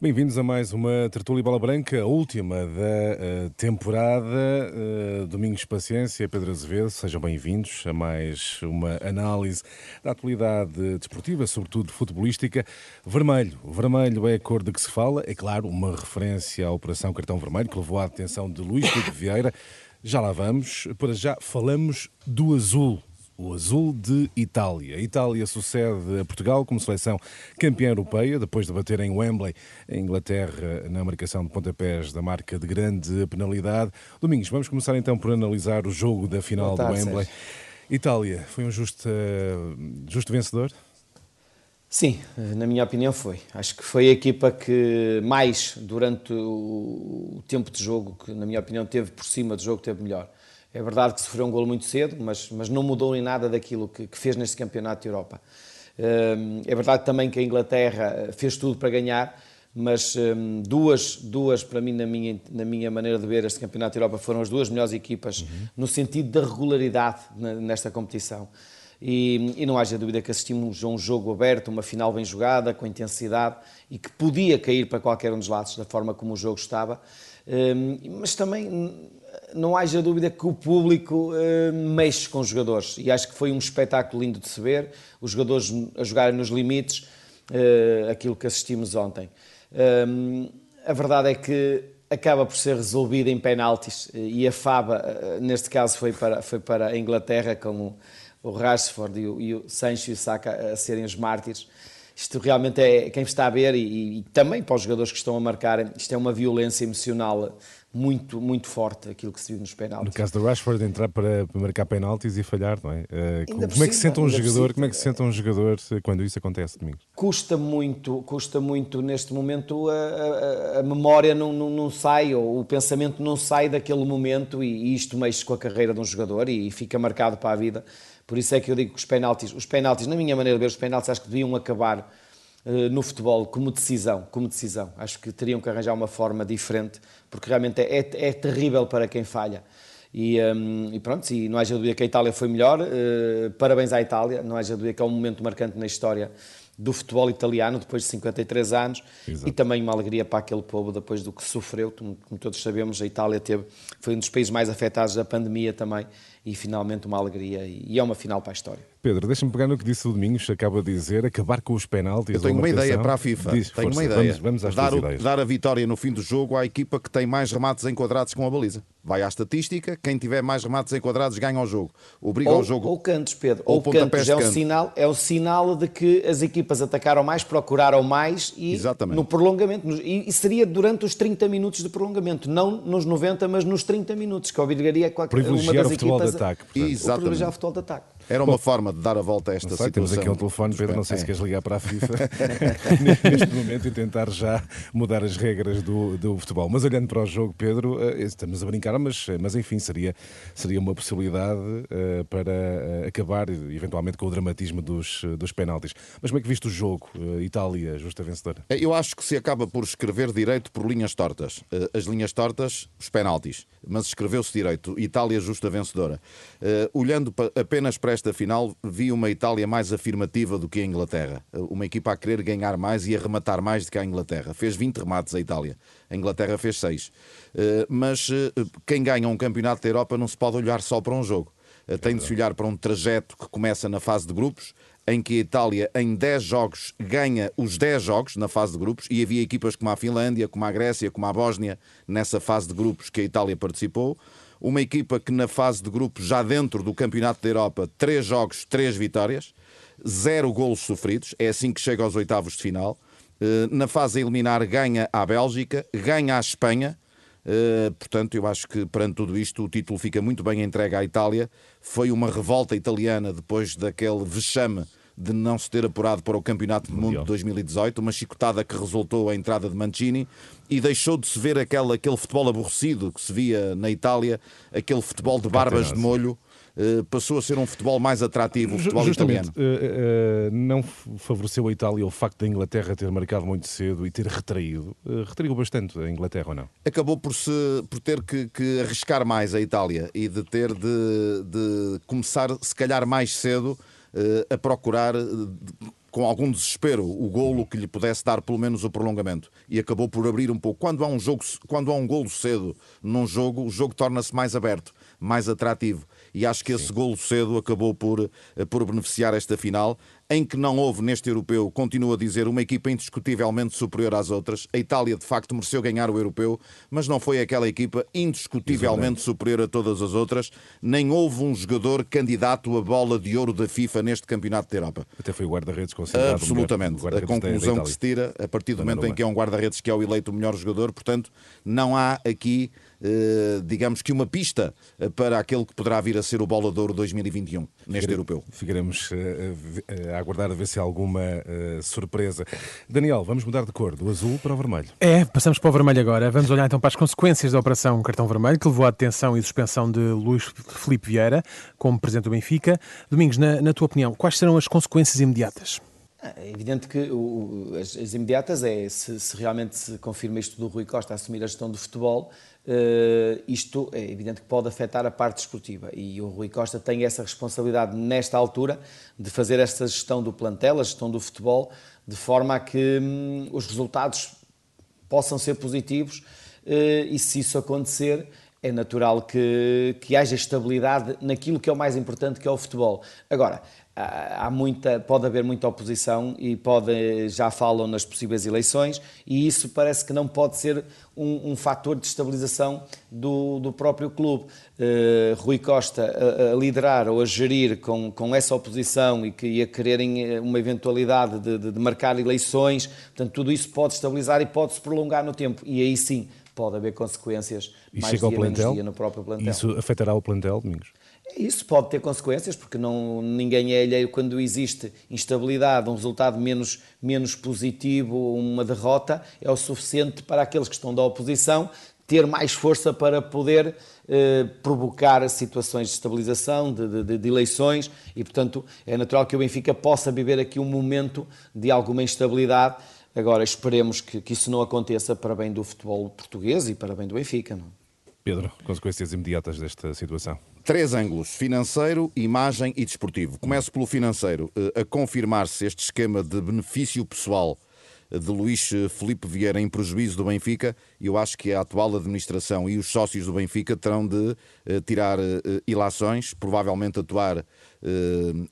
Bem-vindos a mais uma Tertúlia Bola Branca, a última da uh, temporada. Uh, Domingos Paciência, Pedro Azevedo, sejam bem-vindos a mais uma análise da atualidade desportiva, sobretudo futebolística. Vermelho, vermelho é a cor de que se fala, é claro, uma referência à Operação Cartão Vermelho, que levou à atenção de Luís Pedro Vieira. Já lá vamos, para já falamos do azul o azul de Itália. A Itália sucede a Portugal como seleção campeã europeia, depois de bater em Wembley, em Inglaterra, na marcação de pontapés da marca de grande penalidade. Domingos, vamos começar então por analisar o jogo da final do Wembley. Sérgio. Itália, foi um justo, justo vencedor? Sim, na minha opinião foi. Acho que foi a equipa que mais, durante o tempo de jogo, que na minha opinião teve por cima do jogo, teve melhor. É verdade que sofreu um golo muito cedo, mas, mas não mudou em nada daquilo que, que fez neste Campeonato de Europa. Hum, é verdade também que a Inglaterra fez tudo para ganhar, mas hum, duas, duas para mim, na minha, na minha maneira de ver este Campeonato de Europa, foram as duas melhores equipas uhum. no sentido da regularidade nesta competição. E, e, não haja dúvida que assistimos a um jogo aberto, uma final bem jogada, com intensidade e que podia cair para qualquer um dos lados da forma como o jogo estava, hum, mas também não haja dúvida que o público uh, mexe com os jogadores e acho que foi um espetáculo lindo de se ver, os jogadores a jogarem nos limites, uh, aquilo que assistimos ontem. Um, a verdade é que acaba por ser resolvido em penaltis e a Faba, uh, neste caso, foi para, foi para a Inglaterra com o, o Rashford e o, e o Sancho e o Saka a serem os mártires. Isto realmente é, quem está a ver e, e também para os jogadores que estão a marcar, isto é uma violência emocional muito, muito forte aquilo que se viu nos penaltis. No caso do Rashford entrar para marcar penaltis e falhar, não é? Uh, como, é que se sente um jogador, como é que se sente um jogador quando isso acontece, domingo? Custa muito, custa muito neste momento a, a, a memória não, não, não, sai, ou o pensamento não sai daquele momento e, e isto mexe com a carreira de um jogador e, e fica marcado para a vida. Por isso é que eu digo que os penaltis, os penaltis, na minha maneira de ver, os penaltis acho que deviam acabar uh, no futebol como decisão, como decisão. Acho que teriam que arranjar uma forma diferente porque realmente é, é, é terrível para quem falha. E, um, e, pronto, e não haja dúvida que a Itália foi melhor, uh, parabéns à Itália, não haja dúvida que é um momento marcante na história do futebol italiano depois de 53 anos Exato. e também uma alegria para aquele povo depois do que sofreu, como, como todos sabemos, a Itália teve, foi um dos países mais afetados da pandemia também e finalmente uma alegria e é uma final para a história. Pedro, deixa-me pegar no que disse o Domingos, acaba de dizer, acabar com os penaltis. Eu tenho uma ideia para a FIFA. Diz, tenho força, uma ideia. Vamos, vamos dar, o, dar a vitória no fim do jogo à equipa que tem mais remates enquadrados com a baliza. Vai à estatística, quem tiver mais remates enquadrados ganha o jogo. Obriga ou, ao jogo. Ou cantos, Pedro. Ou, ou cantos. É o, sinal, é o sinal de que as equipas atacaram mais, procuraram mais e Exatamente. no prolongamento. E, e seria durante os 30 minutos de prolongamento, não nos 90, mas nos 30 minutos, que obrigaria qualquer uma das o ataque. Exatamente. Privilegiar o futebol de ataque. Era uma Bom, forma de dar a volta a esta sei, situação. Temos aqui um telefone, Pedro, não sei é. se queres ligar para a FIFA neste momento e tentar já mudar as regras do, do futebol. Mas olhando para o jogo, Pedro, eh, estamos a brincar, mas, mas enfim, seria, seria uma possibilidade uh, para uh, acabar eventualmente com o dramatismo dos, dos penaltis. Mas como é que viste o jogo? Uh, Itália, justa vencedora? Eu acho que se acaba por escrever direito por linhas tortas. As linhas tortas, os penaltis. Mas escreveu-se direito. Itália, justa vencedora. Olhando apenas para esta final, vi uma Itália mais afirmativa do que a Inglaterra. Uma equipa a querer ganhar mais e a rematar mais do que a Inglaterra. Fez 20 remates a Itália. A Inglaterra fez 6. Eh, mas quem ganha um campeonato da Europa não se pode olhar só para um jogo. Tem de se olhar para um trajeto que começa na fase de grupos, em que a Itália, em 10 jogos, ganha os 10 jogos na fase de grupos, e havia equipas como a Finlândia, como a Grécia, como a Bósnia, nessa fase de grupos que a Itália participou uma equipa que na fase de grupos, já dentro do Campeonato da Europa, três jogos, três vitórias, zero golos sofridos, é assim que chega aos oitavos de final. Eh, na fase a eliminar, ganha a Bélgica, ganha a Espanha. Eh, portanto, eu acho que perante tudo isto o título fica muito bem entregue à Itália. Foi uma revolta italiana depois daquele vexame de não se ter apurado para o Campeonato do Mundo de 2018, uma chicotada que resultou a entrada de Mancini e deixou de se ver aquele, aquele futebol aborrecido que se via na Itália, aquele futebol de barbas de molho. Uh, passou a ser um futebol mais atrativo, o futebol Justamente, italiano. Uh, uh, não favoreceu a Itália o facto da Inglaterra ter marcado muito cedo e ter retraído? retraiu bastante a Inglaterra ou não? Acabou por, se, por ter que, que arriscar mais a Itália e de ter de, de começar, se calhar, mais cedo a procurar uh, com algum desespero o golo que lhe pudesse dar pelo menos o prolongamento e acabou por abrir um pouco. Quando há um jogo, quando há um golo cedo num jogo, o jogo torna-se mais aberto, mais atrativo e acho que Sim. esse golo cedo acabou por, eh, por beneficiar esta final em que não houve neste europeu, continuo a dizer, uma equipa indiscutivelmente superior às outras. A Itália, de facto, mereceu ganhar o europeu, mas não foi aquela equipa indiscutivelmente Exatamente. superior a todas as outras. Nem houve um jogador candidato à bola de ouro da FIFA neste campeonato da Europa. Até foi o guarda-redes considerado Absolutamente. a conclusão que se tira, a partir do momento em que é um guarda-redes que é o eleito o melhor jogador, portanto, não há aqui digamos que uma pista eh, para aquele que poderá vir a ser o Bola de Ouro 2021 neste europeu. Ficaremos eh, a aguardar a ver se há alguma surpresa. Daniel, vamos mudar de cor, do azul para o vermelho. É, passamos para o vermelho agora. Vamos olhar então para as consequências da operação Cartão Vermelho, que levou à detenção e suspensão de Luís Felipe Vieira como presidente do Benfica. Domingos, na, na tua opinião, quais serão as consequências imediatas? É evidente que o, as, as, imediatas é se, se, realmente se confirma isto do Rui Costa assumir a gestão do futebol, uh, isto é evidente que pode afetar a parte desportiva. E o Rui Costa tem essa responsabilidade nesta altura de fazer esta gestão do plantel, a gestão do futebol, de forma a que hum, os resultados possam ser positivos uh, e se isso acontecer é natural que, que haja estabilidade naquilo que é o mais importante, que é o futebol. Agora, há muita, pode haver muita oposição e pode, já falam nas possíveis eleições, e isso parece que não pode ser um, um fator de estabilização do, do próprio clube. Uh, Rui Costa a, a, liderar ou a gerir com, com essa oposição e, que, e a quererem eh, uma eventualidade de, de, de marcar eleições, portanto, tudo isso pode estabilizar e pode se prolongar no tempo, e aí sim pode haver consequências e mais dia, plantel, dia no próprio plantel. Isso afetará o plantel, Domingos? Isso pode ter consequências, porque não, ninguém é alheio quando existe instabilidade, um resultado menos, menos positivo, uma derrota, é o suficiente para aqueles que estão da oposição ter mais força para poder eh, provocar situações de estabilização, de, de, de, eleições, e portanto é natural que o Benfica possa viver aqui um momento de alguma instabilidade. Agora esperemos que, que isso não aconteça para bem do futebol português e para bem do Benfica. Não? Pedro, consequências imediatas desta situação? Três ângulos: financeiro, imagem e desportivo. Começo pelo financeiro. Eh, a confirmar-se este esquema de benefício pessoal eh, de Luís eh, Felipe Vieira em prejuízo do Benfica, eu acho que a atual administração e os sócios do Benfica terão de tirar ilações, provavelmente atuar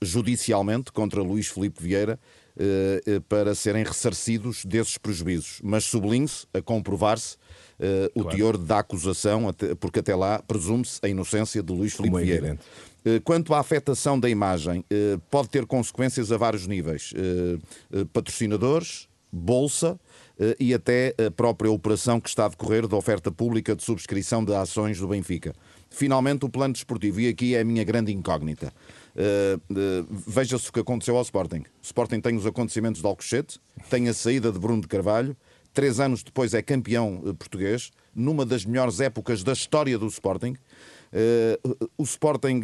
judicialmente contra Luís Felipe Vieira para serem ressarcidos desses prejuízos. Mas sublinhe-se, a comprovar-se, uh, o claro. teor da acusação, porque até lá presume-se a inocência de Luís Filipe é Vieira. Uh, quanto à afetação da imagem, uh, pode ter consequências a vários níveis. Patrocinadores, bolsa, e até a própria operação que está a decorrer da oferta pública de subscrição de ações do Benfica. Finalmente, o plano desportivo, e aqui é a minha grande incógnita. Uh, uh, Veja-se o que aconteceu ao Sporting. O Sporting tem os acontecimentos de Alcochete, tem a saída de Bruno de Carvalho, Três anos depois é campeão eh, português, numa das melhores épocas da história do Sporting. O Sporting,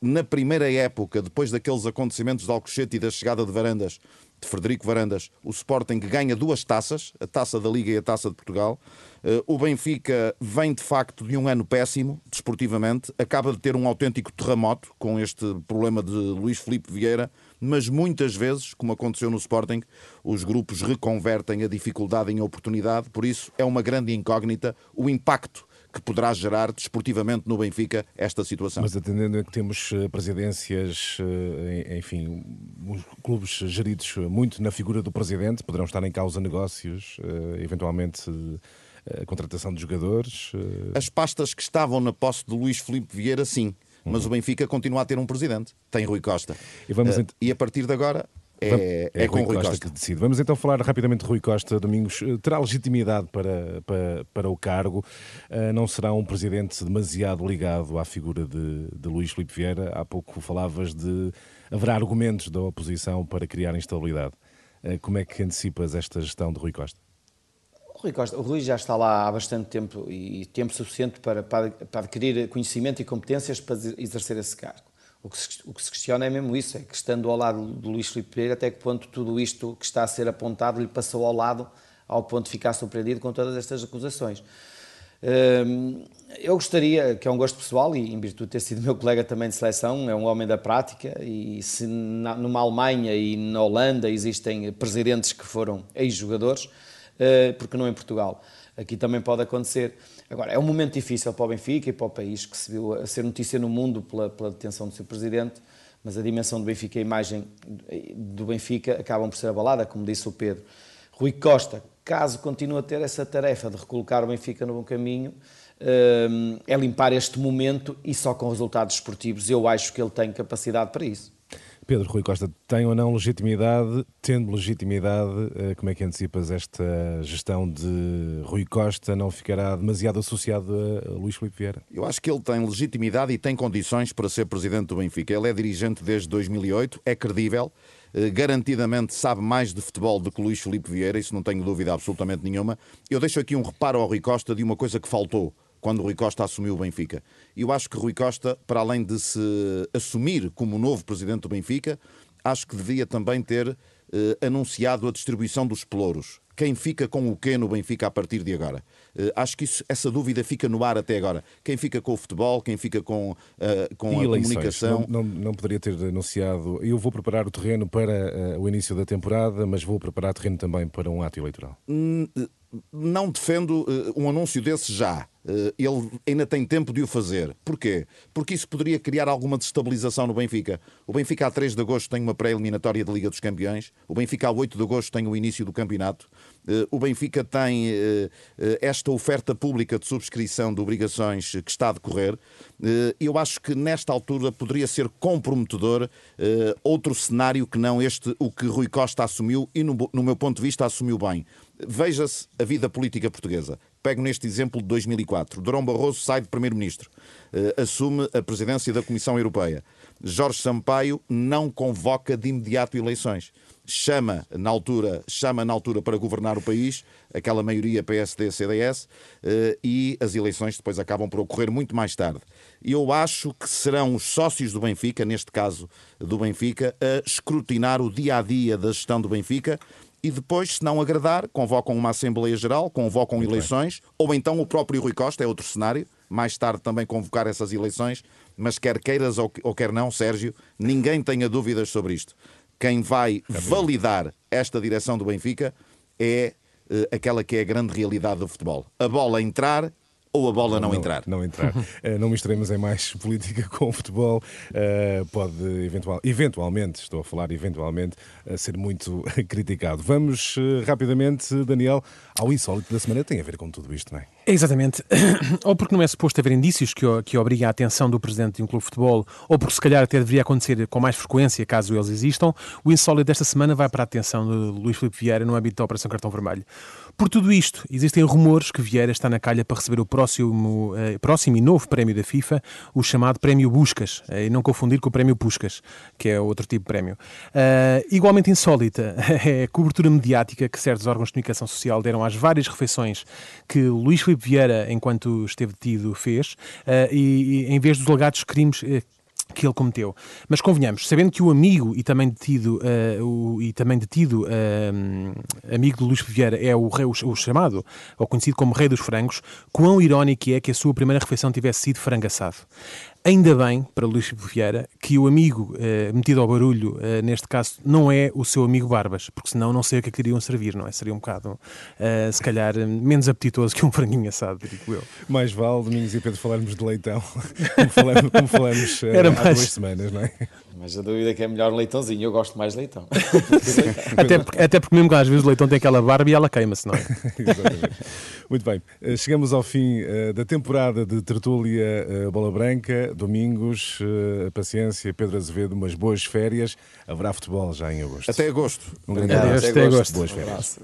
na primeira época, depois daqueles acontecimentos de Alcochete e da chegada de Varandas, de Frederico Varandas, o Sporting ganha duas taças, a taça da Liga e a taça de Portugal. Uh, o Benfica vem de facto de um ano péssimo, desportivamente, acaba de ter um autêntico terremoto com este problema de Luís Felipe Vieira, mas muitas vezes, como aconteceu no Sporting, os grupos reconvertem a dificuldade em oportunidade, por isso é uma grande incógnita o impacto que poderá gerar desportivamente no Benfica esta situação. Mas atendendo a que temos eh, presidências, eh, enfim, clubes geridos muito na figura do presidente, poderão estar em causa negócios, eh, eventualmente a contratação de jogadores. As pastas que estavam na posse de Luís Filipe Vieira, sim. Mas uhum. o Benfica continua a ter um presidente, tem Rui Costa. E, vamos e a partir de agora é, é, é com Rui, Rui Costa. Costa. que decide. Vamos então falar rapidamente de Rui Costa. Domingos eh, terá legitimidade para, para, para o cargo. Uh, não será um presidente demasiado ligado à figura de, de Luís Filipe Vieira. Há pouco falavas de haverá argumentos da oposição para criar instabilidade. Uh, como é que antecipas esta gestão de Rui Costa? O Rui, Costa, o Rui já está lá há bastante tempo e tempo suficiente para, para, para adquirir conhecimento e competências para exercer esse cargo. O que, se, o que se questiona é mesmo isso, é que estando ao lado do Luís Filipe Pereira, até que ponto tudo isto que está a ser apontado lhe passou ao lado, ao ponto de ficar surpreendido com todas estas acusações. Uh, eu gostaria, que é um gosto pessoal, e em virtude de ter sido meu colega também de seleção, é um homem da prática, e se na, numa Alemanha e na Holanda existem presidentes que foram ex-jogadores, uh, porque não em Portugal? Aqui também pode acontecer. Agora, é um momento difícil para o Benfica e para o país, que se viu a ser notícia no mundo pela, pela detenção do seu presidente, mas a dimensão do Benfica e a imagem do Benfica acabam por ser abalada, como disse o Pedro. Rui Costa, caso continue a ter essa tarefa de recolocar o Benfica no bom caminho, hum, é limpar este momento e só com resultados esportivos eu acho que ele tem capacidade para isso. Pedro Rui Costa, tem ou não legitimidade? Tendo legitimidade, eh, como é que antecipas esta gestão de Rui Costa? Não ficará demasiado associado a Luís Filipe Vieira? Eu acho que ele tem legitimidade e tem condições para ser presidente do Benfica. Ele é dirigente desde 2008, é credível, eh, garantidamente sabe mais de futebol do que Luís Filipe Vieira, isso não tenho dúvida absolutamente nenhuma. Eu deixo aqui um reparo ao Rui Costa de uma coisa que faltou quando Rui Costa assumiu o Benfica. Eu acho que Rui Costa, para além de se assumir como novo presidente do Benfica, acho que devia também ter eh, anunciado a distribuição dos pelouros. Quem fica com o quê no Benfica a partir de agora? Uh, acho que isso, essa dúvida fica no ar até agora. Quem fica com o futebol, quem fica com, uh, com a comunicação. Não, não, não, poderia ter anunciado. Eu vou preparar o terreno para uh, o início da temporada, mas vou preparar terreno também para um ato eleitoral. Hum, não defendo um anúncio desse já. Ele ainda tem tempo de o fazer. Porquê? Porque isso poderia criar alguma destabilização no Benfica. O Benfica, a 3 de agosto, tem uma pré-eliminatória de Liga dos Campeões. O Benfica, a 8 de agosto, tem o início do campeonato. Eh, o Benfica tem eh, esta oferta pública de subscrição de obrigações que está a decorrer. Eu acho que nesta altura poderia ser comprometedor outro cenário que não este, o que Rui Costa assumiu e, no meu ponto de vista, assumiu bem. Veja-se a vida política portuguesa. Pego neste exemplo de 2004. Durão Barroso sai de Primeiro-Ministro, assume a presidência da Comissão Europeia. Jorge Sampaio não convoca de imediato eleições. Chama na altura, chama na altura para governar o país, aquela maioria PSD-CDS, eh, e as eleições depois acabam por ocorrer muito mais tarde. Eu acho que serão os sócios do Benfica, neste caso do Benfica, a escrutinar o dia a dia da gestão do Benfica e depois, se não agradar, convocam uma Assembleia Geral, convocam Muito eleições, bem. ou então o próprio Rui Costa, é outro cenário, mais tarde também convocar essas eleições, mas quer queiras ou quer não, Sérgio, ninguém tenha dúvidas sobre isto. Quem vai validar esta direção do Benfica é uh, aquela que é a grande realidade do futebol. A bola entrar ou a bola não, não entrar? Não entrar. uh, não misturemos em mais política com futebol. Uh, pode eventual, eventualmente, estou a falar eventualmente, uh, ser muito criticado. Vamos rapidamente, Daniel, ao insólito da semana. Tem a ver com tudo isto, não é? Exatamente. ou porque não é suposto haver indícios que, que obriguem a atenção do presidente de um clube de futebol, ou porque se calhar até deveria acontecer com mais frequência, caso eles existam, o insólito desta semana vai para a atenção de Luís Filipe Vieira no âmbito da Operação Cartão Vermelho. Por tudo isto, existem rumores que Vieira está na calha para receber o próximo, eh, próximo e novo prémio da FIFA, o chamado Prémio Buscas, eh, e não confundir com o Prémio Puscas, que é outro tipo de prémio. Uh, igualmente insólita é a cobertura mediática que certos órgãos de comunicação social deram às várias refeições que Luís Filipe Vieira, enquanto esteve detido, fez, uh, e, em vez dos alegados crimes uh, que ele cometeu. Mas convenhamos, sabendo que o amigo e também detido, uh, o, e também detido uh, amigo de Luís Vieira é o, rei, o, o, chamado, ou conhecido como Rei dos Frangos, quão irónico é que a sua primeira refeição tivesse sido frango assado. Ainda bem, para Luís Vieira, que o amigo eh, metido ao barulho, eh, neste caso, não é o seu amigo Barbas, porque senão não sei o que é que iriam servir, não é? Seria um bocado, eh, se calhar, menos apetitoso que um franguinho assado, digo eu. Mais vale, Domingos e Pedro, falarmos de leitão, como falamos, como falamos Era há mais... duas semanas, não é? Mas a dúvida é que é melhor leitãozinho, eu gosto mais de leitão. até, porque, até porque mesmo que às vezes o leitão tem aquela barba e ela queima-se, não é? Exatamente. Muito bem, chegamos ao fim da temporada de Tertúlia Bola Branca domingos, paciência, Pedro Azevedo, umas boas férias. Haverá futebol já em agosto. Até agosto. Um grande abraço. Até agosto. Boas férias.